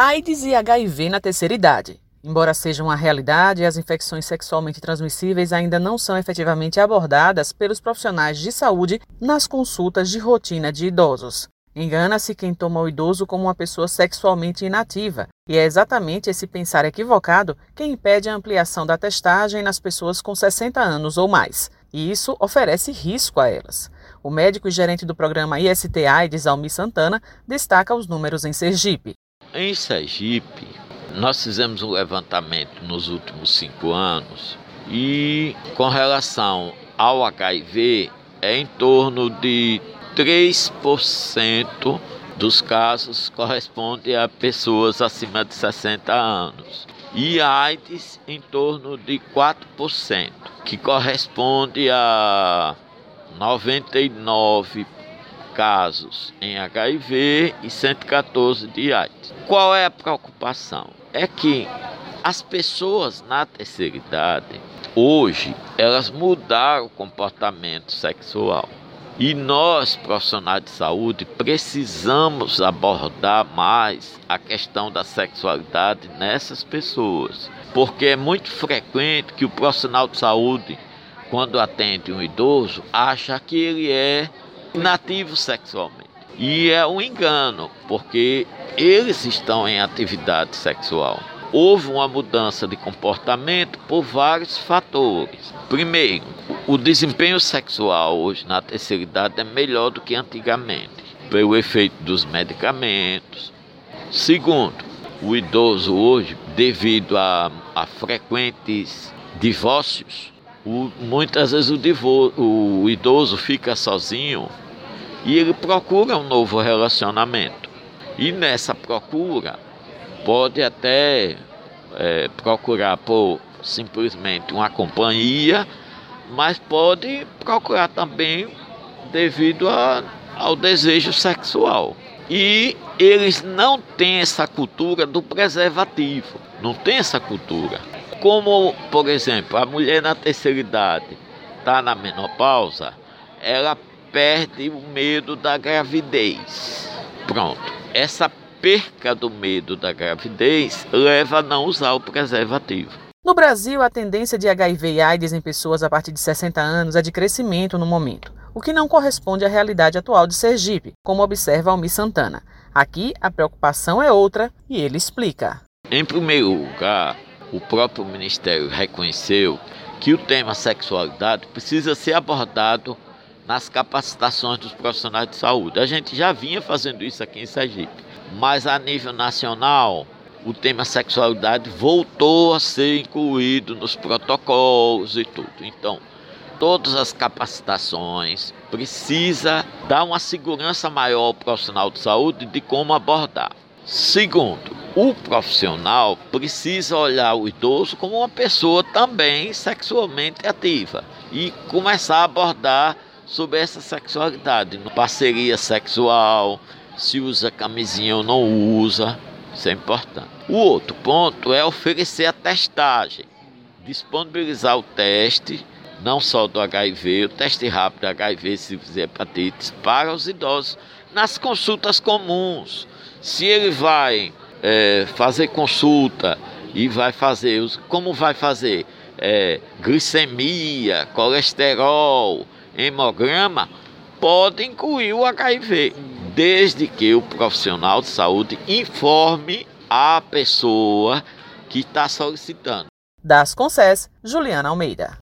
AIDS e HIV na terceira idade. Embora seja uma realidade, as infecções sexualmente transmissíveis ainda não são efetivamente abordadas pelos profissionais de saúde nas consultas de rotina de idosos. Engana-se quem toma o idoso como uma pessoa sexualmente inativa, e é exatamente esse pensar equivocado que impede a ampliação da testagem nas pessoas com 60 anos ou mais, e isso oferece risco a elas. O médico e gerente do programa IST AIDS, Almi Santana, destaca os números em Sergipe. Em Sergipe, nós fizemos um levantamento nos últimos cinco anos e, com relação ao HIV, é em torno de 3% dos casos corresponde a pessoas acima de 60 anos. E AIDS em torno de 4%, que corresponde a 99 casos em HIV e 114 de AIDS. Qual é a preocupação? É que as pessoas na terceira idade, hoje, elas mudaram o comportamento sexual. E nós, profissionais de saúde, precisamos abordar mais a questão da sexualidade nessas pessoas. Porque é muito frequente que o profissional de saúde, quando atende um idoso, acha que ele é inativo sexualmente. E é um engano, porque eles estão em atividade sexual. Houve uma mudança de comportamento por vários fatores. Primeiro, o desempenho sexual hoje na terceira idade é melhor do que antigamente, pelo efeito dos medicamentos. Segundo, o idoso hoje, devido a, a frequentes divórcios, o, muitas vezes o, divor, o idoso fica sozinho e ele procura um novo relacionamento. E nessa procura, pode até é, procurar por simplesmente uma companhia, mas pode procurar também devido a, ao desejo sexual. E eles não têm essa cultura do preservativo, não tem essa cultura. Como, por exemplo, a mulher na terceira idade está na menopausa, ela perde o medo da gravidez. Pronto. Essa perca do medo da gravidez leva a não usar o preservativo. No Brasil, a tendência de HIV e AIDS em pessoas a partir de 60 anos é de crescimento no momento, o que não corresponde à realidade atual de Sergipe, como observa Almi Santana. Aqui, a preocupação é outra e ele explica. Em primeiro lugar, o próprio Ministério reconheceu que o tema sexualidade precisa ser abordado nas capacitações dos profissionais de saúde. A gente já vinha fazendo isso aqui em Sergipe, mas a nível nacional, o tema sexualidade voltou a ser incluído nos protocolos e tudo. Então, todas as capacitações precisa dar uma segurança maior ao profissional de saúde de como abordar. Segundo, o profissional precisa olhar o idoso como uma pessoa também sexualmente ativa e começar a abordar sobre essa sexualidade, parceria sexual, se usa camisinha ou não usa, isso é importante. O outro ponto é oferecer a testagem, disponibilizar o teste, não só do HIV, o teste rápido do HIV, se fizer hepatites, para os idosos nas consultas comuns. Se ele vai é, fazer consulta e vai fazer, como vai fazer? É, glicemia, colesterol, hemograma, pode incluir o HIV, desde que o profissional de saúde informe a pessoa que está solicitando. Das Concess, Juliana Almeida.